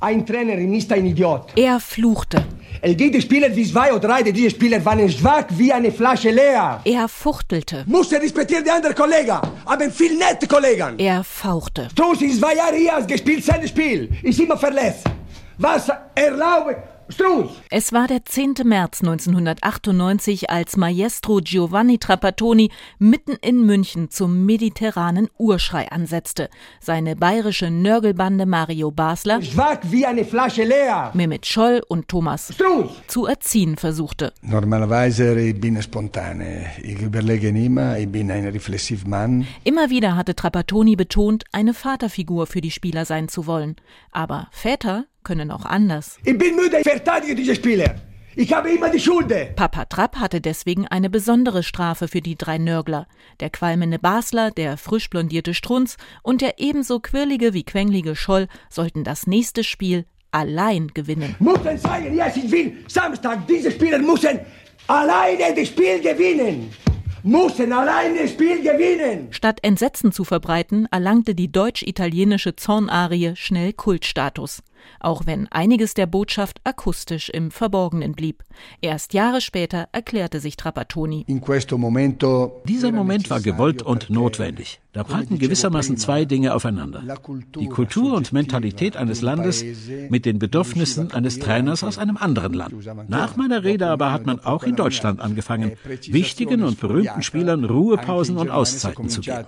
Ein Trainer ist ein Idiot. Er fluchte. Es gibt Spieler wie zwei oder drei, diese Spieler waren schwach wie eine Flasche leer. Er fuchtelte. Muss er respektieren die anderen Kollegen, aber viel nette Kollegen. Er fauchte. Strauß ist zwei Jahre hier, gespielt sein Spiel, ist immer verletzt. Was erlaube Struß! Es war der 10. März 1998, als Maestro Giovanni Trapattoni mitten in München zum mediterranen Urschrei ansetzte. Seine bayerische Nörgelbande Mario Basler, Schwach wie eine Flasche leer. Mehmet Scholl und Thomas Struß! zu erziehen versuchte. Normalerweise ich bin spontan. Ich überlege immer, ich bin ein reflexiver Mann. Immer wieder hatte Trapattoni betont, eine Vaterfigur für die Spieler sein zu wollen. Aber Väter können auch anders. Ich bin müde, ich verteidige diese Spieler. Ich habe immer die Schuld. Papa Trapp hatte deswegen eine besondere Strafe für die drei Nörgler. Der qualmende Basler, der frisch blondierte Strunz und der ebenso quirlige wie quenglige Scholl sollten das nächste Spiel allein gewinnen. Müssen sagen, yes, ich will Samstag, diese Spieler müssen alleine das Spiel gewinnen. Müssen alleine das Spiel gewinnen. Statt Entsetzen zu verbreiten, erlangte die deutsch-italienische Zornarie schnell Kultstatus. Auch wenn einiges der Botschaft akustisch im Verborgenen blieb. Erst Jahre später erklärte sich Trapattoni. In questo momento Dieser Moment war gewollt und notwendig. Da prallten gewissermaßen zwei Dinge aufeinander. Die Kultur und Mentalität eines Landes mit den Bedürfnissen eines Trainers aus einem anderen Land. Nach meiner Rede aber hat man auch in Deutschland angefangen, wichtigen und berühmten Spielern Ruhepausen und Auszeiten zu geben.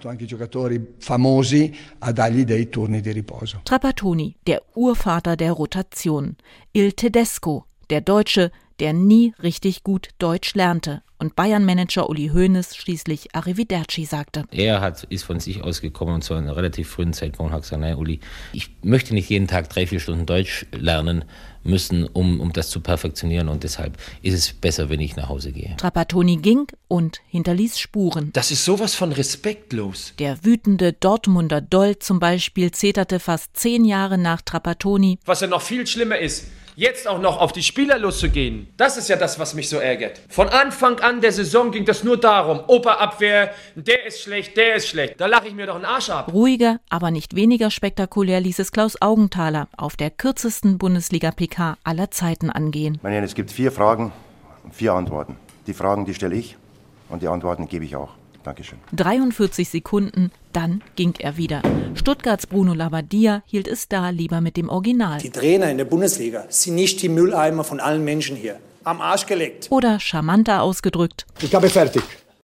Trapattoni, der Urvater der Rotation. Il Tedesco, der Deutsche, der nie richtig gut Deutsch lernte und Bayern-Manager Uli Hoeneß schließlich Arrivederci sagte. Er hat, ist von sich ausgekommen und zu einem relativ frühen Zeitpunkt hat gesagt, nein, Uli, ich möchte nicht jeden Tag drei, vier Stunden Deutsch lernen müssen, um, um das zu perfektionieren und deshalb ist es besser, wenn ich nach Hause gehe. Trapattoni ging und hinterließ Spuren. Das ist sowas von respektlos. Der wütende Dortmunder Doll zum Beispiel zeterte fast zehn Jahre nach Trapattoni. Was ja noch viel schlimmer ist, jetzt auch noch auf die Spieler loszugehen. Das ist ja das, was mich so ärgert. Von Anfang an der Saison ging das nur darum, Operabwehr, der ist schlecht, der ist schlecht. Da lache ich mir doch einen Arsch ab. Ruhiger, aber nicht weniger spektakulär ließ es Klaus Augenthaler auf der kürzesten Bundesliga-PK aller Zeiten angehen. Meine Herren, es gibt vier Fragen und vier Antworten. Die Fragen, die stelle ich und die Antworten gebe ich auch. Dankeschön. 43 Sekunden, dann ging er wieder. Stuttgarts Bruno Labbadia hielt es da lieber mit dem Original. Die Trainer in der Bundesliga sind nicht die Mülleimer von allen Menschen hier. Am Arsch gelegt. Oder charmanter ausgedrückt. Ich habe fertig.